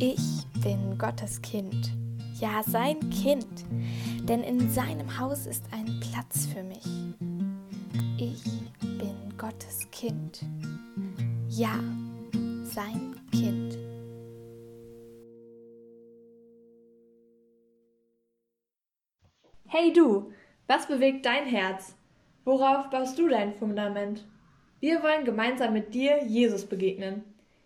Ich bin Gottes Kind, ja sein Kind, denn in seinem Haus ist ein Platz für mich. Ich bin Gottes Kind, ja sein Kind. Hey du, was bewegt dein Herz? Worauf baust du dein Fundament? Wir wollen gemeinsam mit dir Jesus begegnen,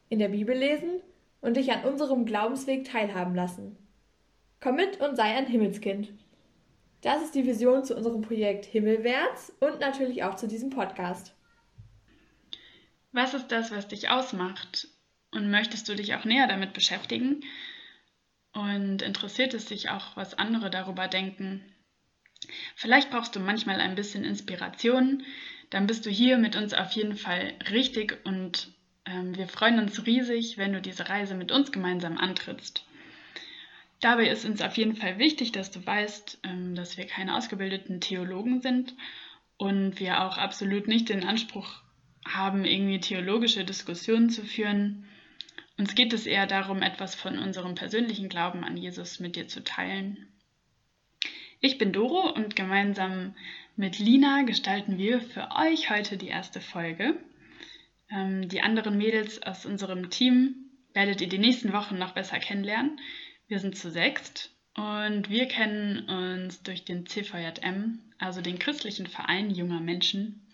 in der Bibel lesen und dich an unserem Glaubensweg teilhaben lassen. Komm mit und sei ein Himmelskind. Das ist die Vision zu unserem Projekt Himmelwärts und natürlich auch zu diesem Podcast. Was ist das, was dich ausmacht? Und möchtest du dich auch näher damit beschäftigen? Und interessiert es dich auch, was andere darüber denken? Vielleicht brauchst du manchmal ein bisschen Inspiration, dann bist du hier mit uns auf jeden Fall richtig und wir freuen uns riesig, wenn du diese Reise mit uns gemeinsam antrittst. Dabei ist uns auf jeden Fall wichtig, dass du weißt, ähm, dass wir keine ausgebildeten Theologen sind und wir auch absolut nicht den Anspruch haben, irgendwie theologische Diskussionen zu führen. Uns geht es eher darum, etwas von unserem persönlichen Glauben an Jesus mit dir zu teilen. Ich bin Doro und gemeinsam mit Lina gestalten wir für euch heute die erste Folge. Ähm, die anderen Mädels aus unserem Team werdet ihr die nächsten Wochen noch besser kennenlernen. Wir sind zu sechst und wir kennen uns durch den CVJM, also den christlichen Verein junger Menschen.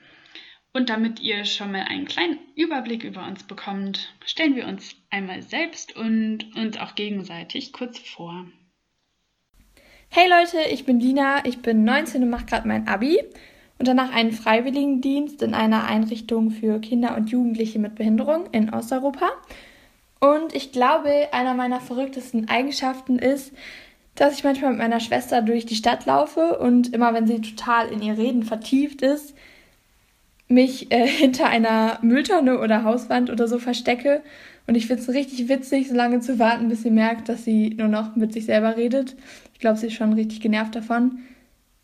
Und damit ihr schon mal einen kleinen Überblick über uns bekommt, stellen wir uns einmal selbst und uns auch gegenseitig kurz vor. Hey Leute, ich bin Lina, ich bin 19 und mache gerade mein Abi und danach einen Freiwilligendienst in einer Einrichtung für Kinder und Jugendliche mit Behinderung in Osteuropa. Und ich glaube, einer meiner verrücktesten Eigenschaften ist, dass ich manchmal mit meiner Schwester durch die Stadt laufe und immer, wenn sie total in ihr Reden vertieft ist, mich äh, hinter einer Mülltonne oder Hauswand oder so verstecke. Und ich finde es richtig witzig, so lange zu warten, bis sie merkt, dass sie nur noch mit sich selber redet. Ich glaube, sie ist schon richtig genervt davon.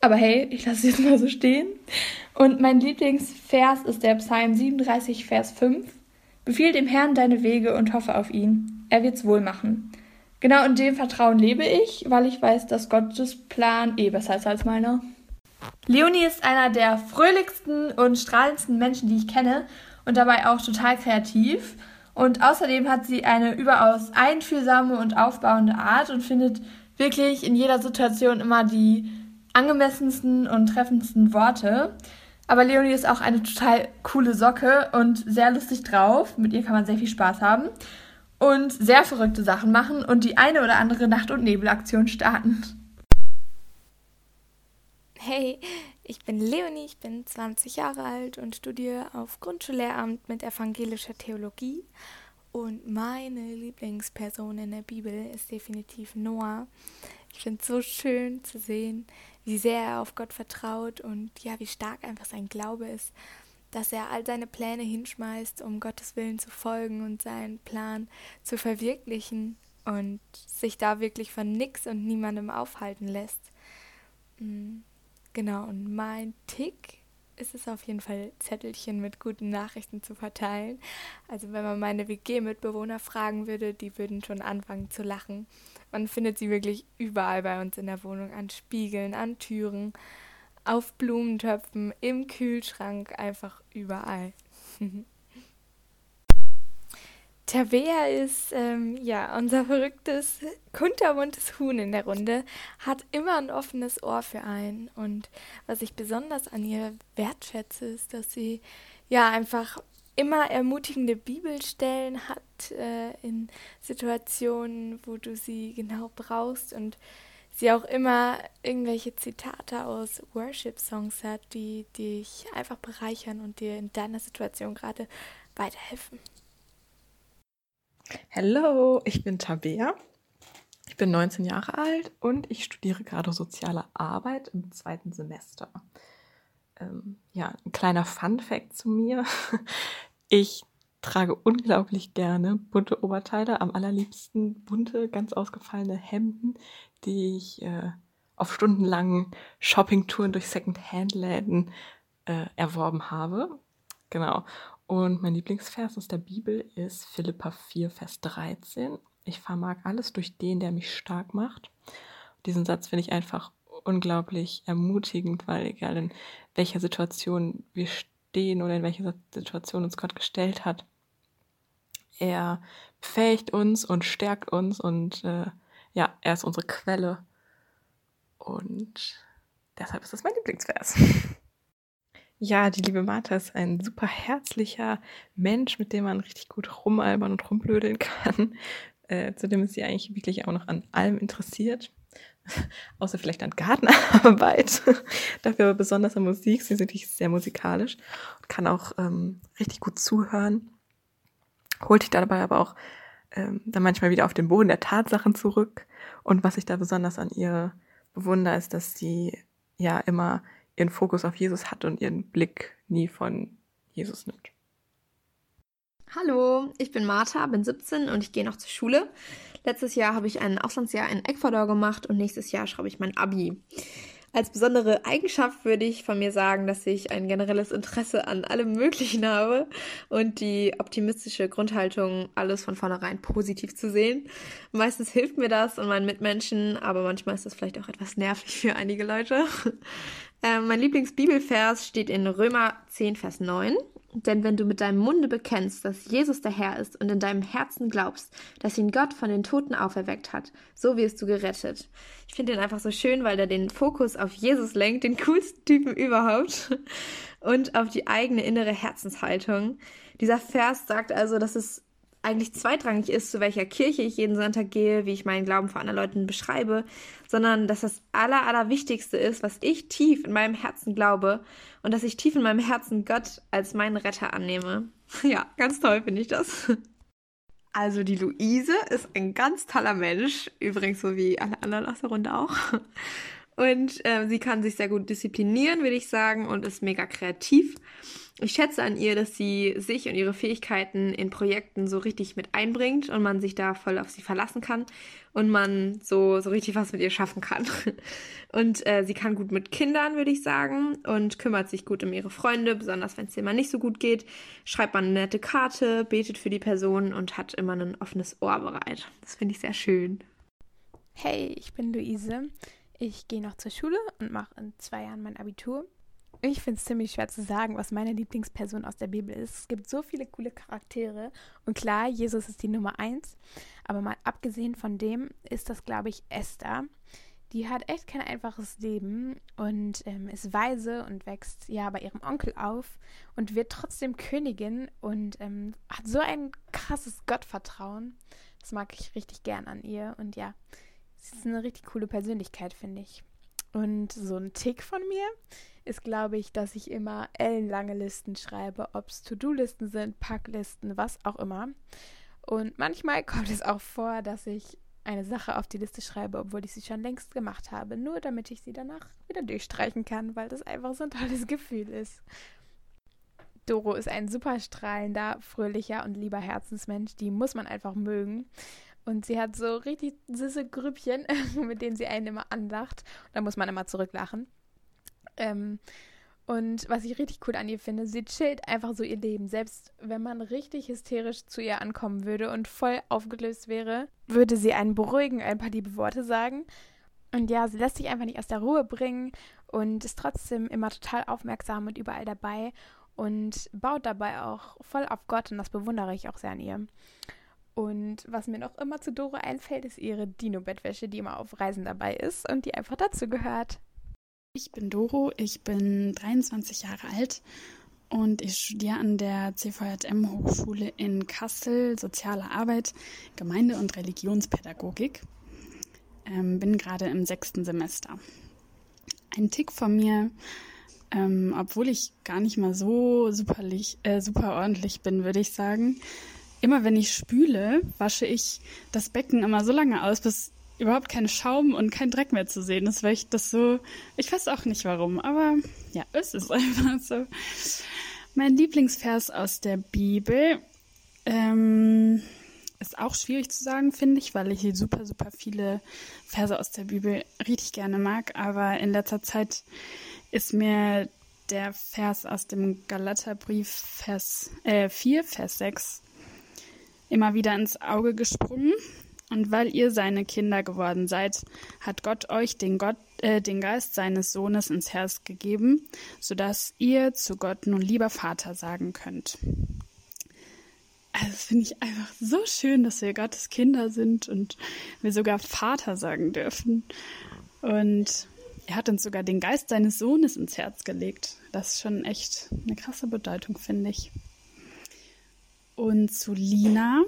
Aber hey, ich lasse es jetzt mal so stehen. Und mein Lieblingsvers ist der Psalm 37, Vers 5. Befiehl dem Herrn deine Wege und hoffe auf ihn. Er wird's wohl machen. Genau in dem Vertrauen lebe ich, weil ich weiß, dass Gottes Plan eh besser ist als meiner. Leonie ist einer der fröhlichsten und strahlendsten Menschen, die ich kenne und dabei auch total kreativ. Und außerdem hat sie eine überaus einfühlsame und aufbauende Art und findet wirklich in jeder Situation immer die angemessensten und treffendsten Worte. Aber Leonie ist auch eine total coole Socke und sehr lustig drauf. Mit ihr kann man sehr viel Spaß haben und sehr verrückte Sachen machen und die eine oder andere Nacht- und Nebelaktion starten. Hey, ich bin Leonie, ich bin 20 Jahre alt und studiere auf Grundschullehramt mit evangelischer Theologie. Und meine Lieblingsperson in der Bibel ist definitiv Noah. Ich finde es so schön zu sehen, wie sehr er auf Gott vertraut und ja, wie stark einfach sein Glaube ist, dass er all seine Pläne hinschmeißt, um Gottes Willen zu folgen und seinen Plan zu verwirklichen und sich da wirklich von nix und niemandem aufhalten lässt. Mm, genau, und mein Tick ist es auf jeden Fall, Zettelchen mit guten Nachrichten zu verteilen. Also wenn man meine WG-Mitbewohner fragen würde, die würden schon anfangen zu lachen. Man findet sie wirklich überall bei uns in der Wohnung, an Spiegeln, an Türen, auf Blumentöpfen, im Kühlschrank, einfach überall. Tabea ist ähm, ja unser verrücktes, kunterbuntes Huhn in der Runde, hat immer ein offenes Ohr für einen. Und was ich besonders an ihr wertschätze, ist, dass sie ja einfach immer ermutigende Bibelstellen hat äh, in Situationen, wo du sie genau brauchst und sie auch immer irgendwelche Zitate aus Worship-Songs hat, die dich einfach bereichern und dir in deiner Situation gerade weiterhelfen. Hallo, ich bin Tabea. Ich bin 19 Jahre alt und ich studiere gerade soziale Arbeit im zweiten Semester. Ähm, ja, ein kleiner Fun-Fact zu mir. Ich trage unglaublich gerne bunte Oberteile, am allerliebsten bunte, ganz ausgefallene Hemden, die ich äh, auf stundenlangen Shoppingtouren durch Second-Hand-Läden äh, erworben habe. Genau. Und mein Lieblingsvers aus der Bibel ist Philippa 4, Vers 13. ich vermag alles durch den, der mich stark macht. Diesen Satz finde ich einfach unglaublich ermutigend, weil egal in welcher Situation wir stehen oder in welcher Situation uns Gott gestellt hat, er befähigt uns und stärkt uns und äh, ja, er ist unsere Quelle. Und deshalb ist das mein Lieblingsvers. Ja, die liebe Martha ist ein super herzlicher Mensch, mit dem man richtig gut rumalbern und rumblödeln kann. Äh, zudem ist sie eigentlich wirklich auch noch an allem interessiert. Außer vielleicht an Gartenarbeit. Dafür aber besonders an Musik. Sie ist wirklich sehr musikalisch und kann auch ähm, richtig gut zuhören. Holt dich dabei aber auch ähm, dann manchmal wieder auf den Boden der Tatsachen zurück. Und was ich da besonders an ihr bewundere, ist, dass sie ja immer ihren Fokus auf Jesus hat und ihren Blick nie von Jesus nimmt. Hallo, ich bin Martha, bin 17 und ich gehe noch zur Schule. Letztes Jahr habe ich ein Auslandsjahr in Ecuador gemacht und nächstes Jahr schreibe ich mein Abi. Als besondere Eigenschaft würde ich von mir sagen, dass ich ein generelles Interesse an allem Möglichen habe und die optimistische Grundhaltung, alles von vornherein positiv zu sehen. Meistens hilft mir das und meinen Mitmenschen, aber manchmal ist das vielleicht auch etwas nervig für einige Leute. Äh, mein Lieblingsbibelvers steht in Römer 10, Vers 9. Denn wenn du mit deinem Munde bekennst, dass Jesus der Herr ist und in deinem Herzen glaubst, dass ihn Gott von den Toten auferweckt hat, so wirst du gerettet. Ich finde den einfach so schön, weil er den Fokus auf Jesus lenkt, den coolsten Typen überhaupt, und auf die eigene innere Herzenshaltung. Dieser Vers sagt also, dass es eigentlich zweitrangig ist, zu welcher Kirche ich jeden Sonntag gehe, wie ich meinen Glauben vor anderen Leuten beschreibe, sondern dass das Aller, Allerwichtigste ist, was ich tief in meinem Herzen glaube und dass ich tief in meinem Herzen Gott als meinen Retter annehme. Ja, ganz toll finde ich das. Also die Luise ist ein ganz toller Mensch, übrigens so wie alle anderen aus der Runde auch. Und äh, sie kann sich sehr gut disziplinieren, würde ich sagen, und ist mega kreativ. Ich schätze an ihr, dass sie sich und ihre Fähigkeiten in Projekten so richtig mit einbringt und man sich da voll auf sie verlassen kann und man so, so richtig was mit ihr schaffen kann. Und äh, sie kann gut mit Kindern, würde ich sagen, und kümmert sich gut um ihre Freunde, besonders wenn es ihr mal nicht so gut geht. Schreibt man eine nette Karte, betet für die Person und hat immer ein offenes Ohr bereit. Das finde ich sehr schön. Hey, ich bin Luise. Ich gehe noch zur Schule und mache in zwei Jahren mein Abitur. Ich finde es ziemlich schwer zu sagen, was meine Lieblingsperson aus der Bibel ist. Es gibt so viele coole Charaktere. Und klar, Jesus ist die Nummer eins. Aber mal abgesehen von dem ist das, glaube ich, Esther. Die hat echt kein einfaches Leben und ähm, ist weise und wächst ja bei ihrem Onkel auf und wird trotzdem Königin und ähm, hat so ein krasses Gottvertrauen. Das mag ich richtig gern an ihr. Und ja, sie ist eine richtig coole Persönlichkeit, finde ich. Und so ein Tick von mir ist, glaube ich, dass ich immer ellenlange Listen schreibe, ob es To-Do-Listen sind, Packlisten, was auch immer. Und manchmal kommt es auch vor, dass ich eine Sache auf die Liste schreibe, obwohl ich sie schon längst gemacht habe, nur damit ich sie danach wieder durchstreichen kann, weil das einfach so ein tolles Gefühl ist. Doro ist ein super strahlender, fröhlicher und lieber Herzensmensch, die muss man einfach mögen. Und sie hat so richtig süße Grüppchen, mit denen sie einen immer anlacht. Da muss man immer zurücklachen. Ähm, und was ich richtig cool an ihr finde, sie chillt einfach so ihr Leben. Selbst wenn man richtig hysterisch zu ihr ankommen würde und voll aufgelöst wäre, würde sie einen beruhigen, ein paar liebe Worte sagen. Und ja, sie lässt sich einfach nicht aus der Ruhe bringen und ist trotzdem immer total aufmerksam und überall dabei und baut dabei auch voll auf Gott und das bewundere ich auch sehr an ihr. Und was mir noch immer zu Doro einfällt, ist ihre Dino-Bettwäsche, die immer auf Reisen dabei ist und die einfach dazu gehört. Ich bin Doro, ich bin 23 Jahre alt und ich studiere an der CVJM Hochschule in Kassel Soziale Arbeit, Gemeinde- und Religionspädagogik. Ähm, bin gerade im sechsten Semester. Ein Tick von mir, ähm, obwohl ich gar nicht mal so superlich, äh, super ordentlich bin, würde ich sagen. Immer wenn ich spüle, wasche ich das Becken immer so lange aus, bis überhaupt kein Schaum und kein Dreck mehr zu sehen ist, weil ich das so, ich weiß auch nicht warum, aber ja, es ist einfach so. Mein Lieblingsvers aus der Bibel ähm, ist auch schwierig zu sagen, finde ich, weil ich super, super viele Verse aus der Bibel richtig gerne mag, aber in letzter Zeit ist mir der Vers aus dem Galaterbrief Vers äh, 4, Vers 6 immer wieder ins Auge gesprungen Und weil ihr seine Kinder geworden seid, hat Gott euch den, Gott, äh, den Geist seines Sohnes ins Herz gegeben, sodass ihr zu Gott nun lieber Vater sagen könnt. Also das finde ich einfach so schön, dass wir Gottes Kinder sind und wir sogar Vater sagen dürfen. Und er hat uns sogar den Geist seines Sohnes ins Herz gelegt. Das ist schon echt eine krasse Bedeutung, finde ich. Und zu Lina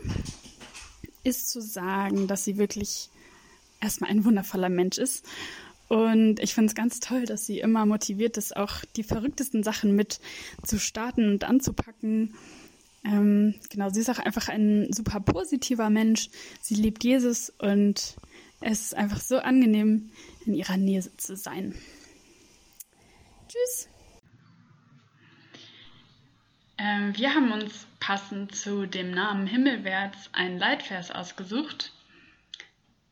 ist zu sagen, dass sie wirklich erstmal ein wundervoller Mensch ist. Und ich finde es ganz toll, dass sie immer motiviert ist, auch die verrücktesten Sachen mit zu starten und anzupacken. Ähm, genau, sie ist auch einfach ein super positiver Mensch. Sie liebt Jesus und es ist einfach so angenehm, in ihrer Nähe zu sein. Tschüss. Ähm, wir haben uns passend zu dem Namen Himmelwärts einen Leitvers ausgesucht.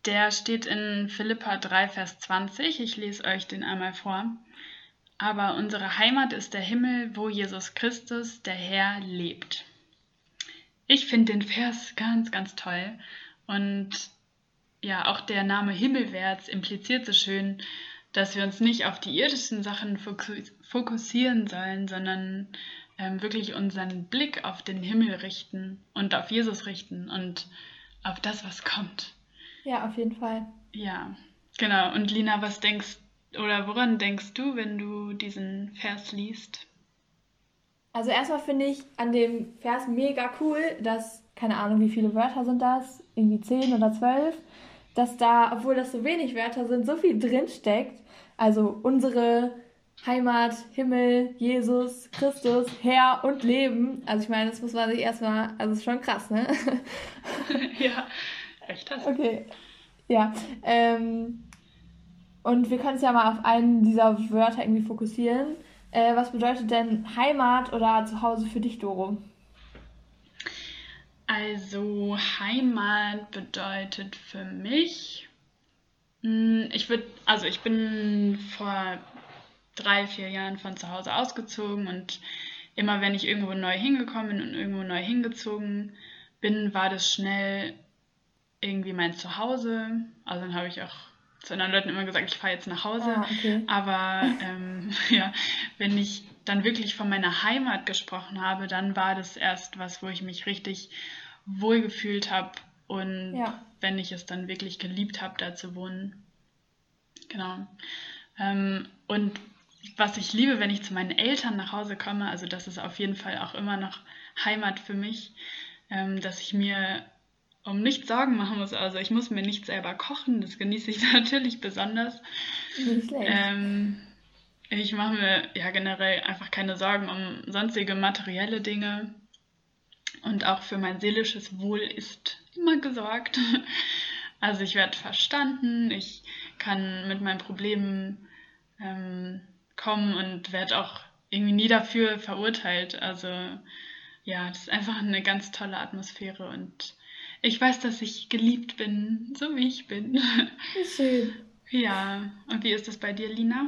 Der steht in Philippa 3, Vers 20. Ich lese euch den einmal vor. Aber unsere Heimat ist der Himmel, wo Jesus Christus, der Herr, lebt. Ich finde den Vers ganz, ganz toll. Und ja, auch der Name Himmelwärts impliziert so schön, dass wir uns nicht auf die irdischen Sachen fokussieren sollen, sondern ähm, wirklich unseren Blick auf den Himmel richten und auf Jesus richten und auf das, was kommt. Ja, auf jeden Fall. Ja, genau. Und Lina, was denkst oder woran denkst du, wenn du diesen Vers liest? Also erstmal finde ich an dem Vers mega cool, dass, keine Ahnung, wie viele Wörter sind das, irgendwie zehn oder zwölf, dass da, obwohl das so wenig Wörter sind, so viel drinsteckt. Also unsere Heimat, Himmel, Jesus, Christus, Herr und Leben. Also ich meine, das muss man sich erstmal, also ist schon krass, ne? ja, echt das. Okay. Ja. Ähm, und wir können uns ja mal auf einen dieser Wörter irgendwie fokussieren. Äh, was bedeutet denn Heimat oder Zuhause für dich, Doro? Also Heimat bedeutet für mich, hm, ich würde, also ich bin vor drei, vier Jahren von zu Hause ausgezogen und immer wenn ich irgendwo neu hingekommen bin und irgendwo neu hingezogen bin, war das schnell irgendwie mein Zuhause. Also dann habe ich auch zu anderen Leuten immer gesagt, ich fahre jetzt nach Hause. Ah, okay. Aber ähm, ja, wenn ich dann wirklich von meiner Heimat gesprochen habe, dann war das erst was, wo ich mich richtig wohl gefühlt habe und Ja. wenn ich es dann wirklich geliebt habe, da zu wohnen. Genau. Ähm, und was ich liebe, wenn ich zu meinen Eltern nach Hause komme, also das ist auf jeden Fall auch immer noch Heimat für mich, ähm, dass ich mir um nichts Sorgen machen muss. Also ich muss mir nicht selber kochen, das genieße ich natürlich besonders. Ähm, ich mache mir ja generell einfach keine Sorgen um sonstige materielle Dinge. Und auch für mein seelisches Wohl ist immer gesorgt. Also ich werde verstanden, ich kann mit meinen Problemen ähm, kommen und werde auch irgendwie nie dafür verurteilt. Also ja, das ist einfach eine ganz tolle Atmosphäre und ich weiß, dass ich geliebt bin, so wie ich bin. Schön. Ja, und wie ist das bei dir, Lina?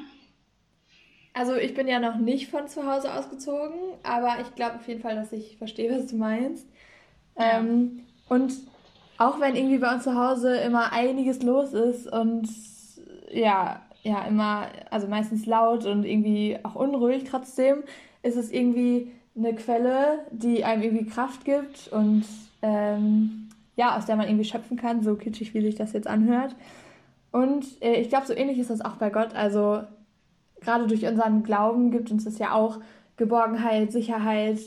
Also ich bin ja noch nicht von zu Hause ausgezogen, aber ich glaube auf jeden Fall, dass ich verstehe, was du meinst. Ja. Ähm, und auch wenn irgendwie bei uns zu Hause immer einiges los ist und ja, ja, immer, also meistens laut und irgendwie auch unruhig trotzdem, ist es irgendwie eine Quelle, die einem irgendwie Kraft gibt und ähm, ja, aus der man irgendwie schöpfen kann, so kitschig, wie sich das jetzt anhört. Und äh, ich glaube, so ähnlich ist das auch bei Gott. Also gerade durch unseren Glauben gibt uns das ja auch Geborgenheit, Sicherheit.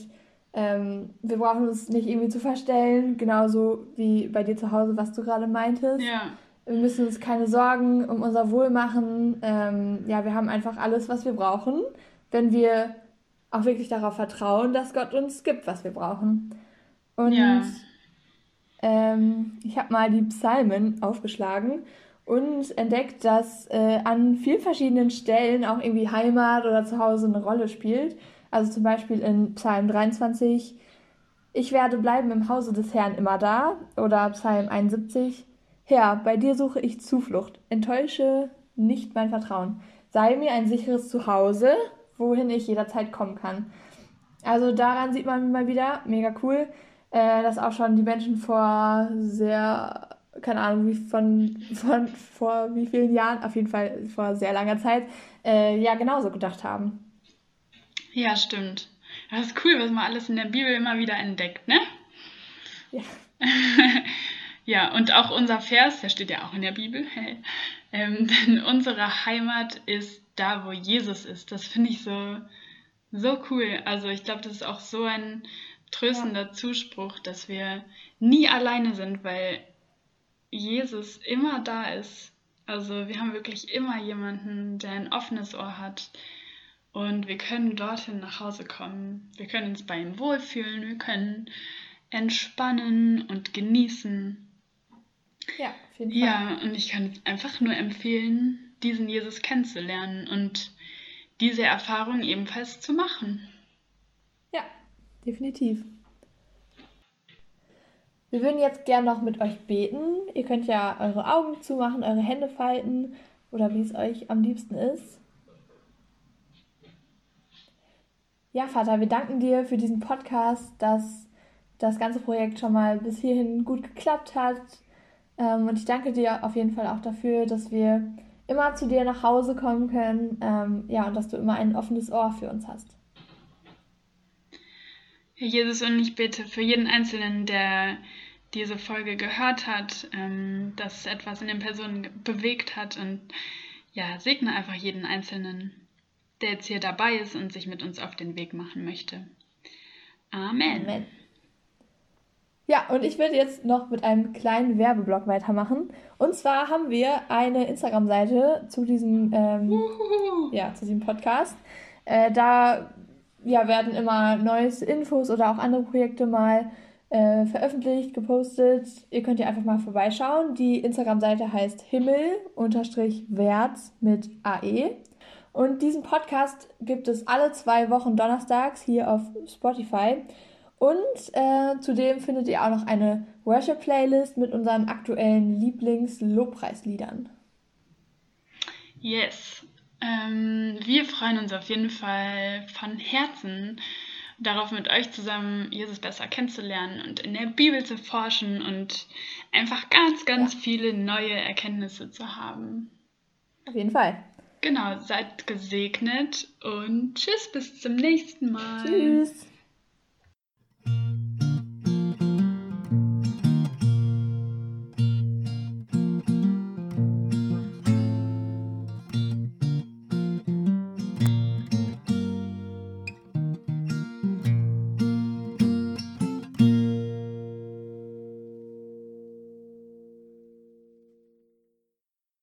Ähm, wir brauchen uns nicht irgendwie zu verstellen, genauso wie bei dir zu Hause, was du gerade meintest. Ja, Wir müssen uns keine Sorgen um unser Wohl machen. Ähm, ja, wir haben einfach alles, was wir brauchen, wenn wir auch wirklich darauf vertrauen, dass Gott uns gibt, was wir brauchen. Und Ja. ähm, ich habe mal die Psalmen aufgeschlagen und entdeckt, dass äh, an vielen verschiedenen Stellen auch irgendwie Heimat oder Zuhause eine Rolle spielt. Also zum Beispiel in Psalm 23, ich werde bleiben im Hause des Herrn immer da. Oder Psalm 71, Herr, bei dir suche ich Zuflucht. Enttäusche nicht mein Vertrauen. Sei mir ein sicheres Zuhause, wohin ich jederzeit kommen kann. Also daran sieht man mal wieder, mega cool, äh, dass auch schon die Menschen vor sehr keine Ahnung, wie von, von vor wie vielen Jahren, auf jeden Fall vor sehr langer Zeit, äh, ja genauso gedacht haben. Ja, stimmt. Das ist cool, was man alles in der Bibel immer wieder entdeckt, ne? Ja. ja, und auch unser Vers, der steht ja auch in der Bibel, ähm, denn unsere Heimat ist da, wo Jesus ist. Das finde ich so, so cool. Also ich glaube, das ist auch so ein tröstender ja. Zuspruch, dass wir nie alleine sind, weil Jesus immer da ist. Also wir haben wirklich immer jemanden, der ein offenes Ohr hat. Und wir können dorthin nach Hause kommen. Wir können uns bei ihm wohlfühlen. Wir können entspannen und genießen. Ja, auf jeden Fall. Ja, und ich kann einfach nur empfehlen, diesen Jesus kennenzulernen und diese Erfahrung ebenfalls zu machen. Ja, definitiv. Wir würden jetzt gern noch mit euch beten. Ihr könnt ja eure Augen zumachen, eure Hände falten oder wie es euch am liebsten ist. Ja, Vater, wir danken dir für diesen Podcast, dass das ganze Projekt schon mal bis hierhin gut geklappt hat. Ähm, und ich danke dir auf jeden Fall auch dafür, dass wir immer zu dir nach Hause kommen können. Ähm, ja, und dass du immer ein offenes Ohr für uns hast. Herr Jesus, und ich bete für jeden Einzelnen, der diese Folge gehört hat, ähm, dass etwas in den Personen bewegt hat und ja, segne einfach jeden Einzelnen, der jetzt hier dabei ist und sich mit uns auf den Weg machen möchte. Amen. Amen. Ja, und ich würde jetzt noch mit einem kleinen Werbeblock weitermachen. Und zwar haben wir eine Instagram-Seite zu diesem, ähm, ja, zu diesem Podcast. Äh, da ja, werden immer neues Infos oder auch andere Projekte mal äh, veröffentlicht, gepostet. Ihr könnt ja einfach mal vorbeischauen. Die Instagram-Seite heißt Himmel-Wert mit AE. Und diesen Podcast gibt es alle zwei Wochen donnerstags hier auf Spotify. Und äh, zudem findet ihr auch noch eine Worship-Playlist mit unseren aktuellen Lieblings-Lobpreisliedern. Yes. Ähm, wir freuen uns auf jeden Fall von Herzen darauf, mit euch zusammen Jesus besser kennenzulernen und in der Bibel zu forschen und einfach ganz, ganz ja. viele neue Erkenntnisse zu haben. Auf jeden Fall. Genau, seid gesegnet und tschüss, bis zum nächsten Mal. Tschüss.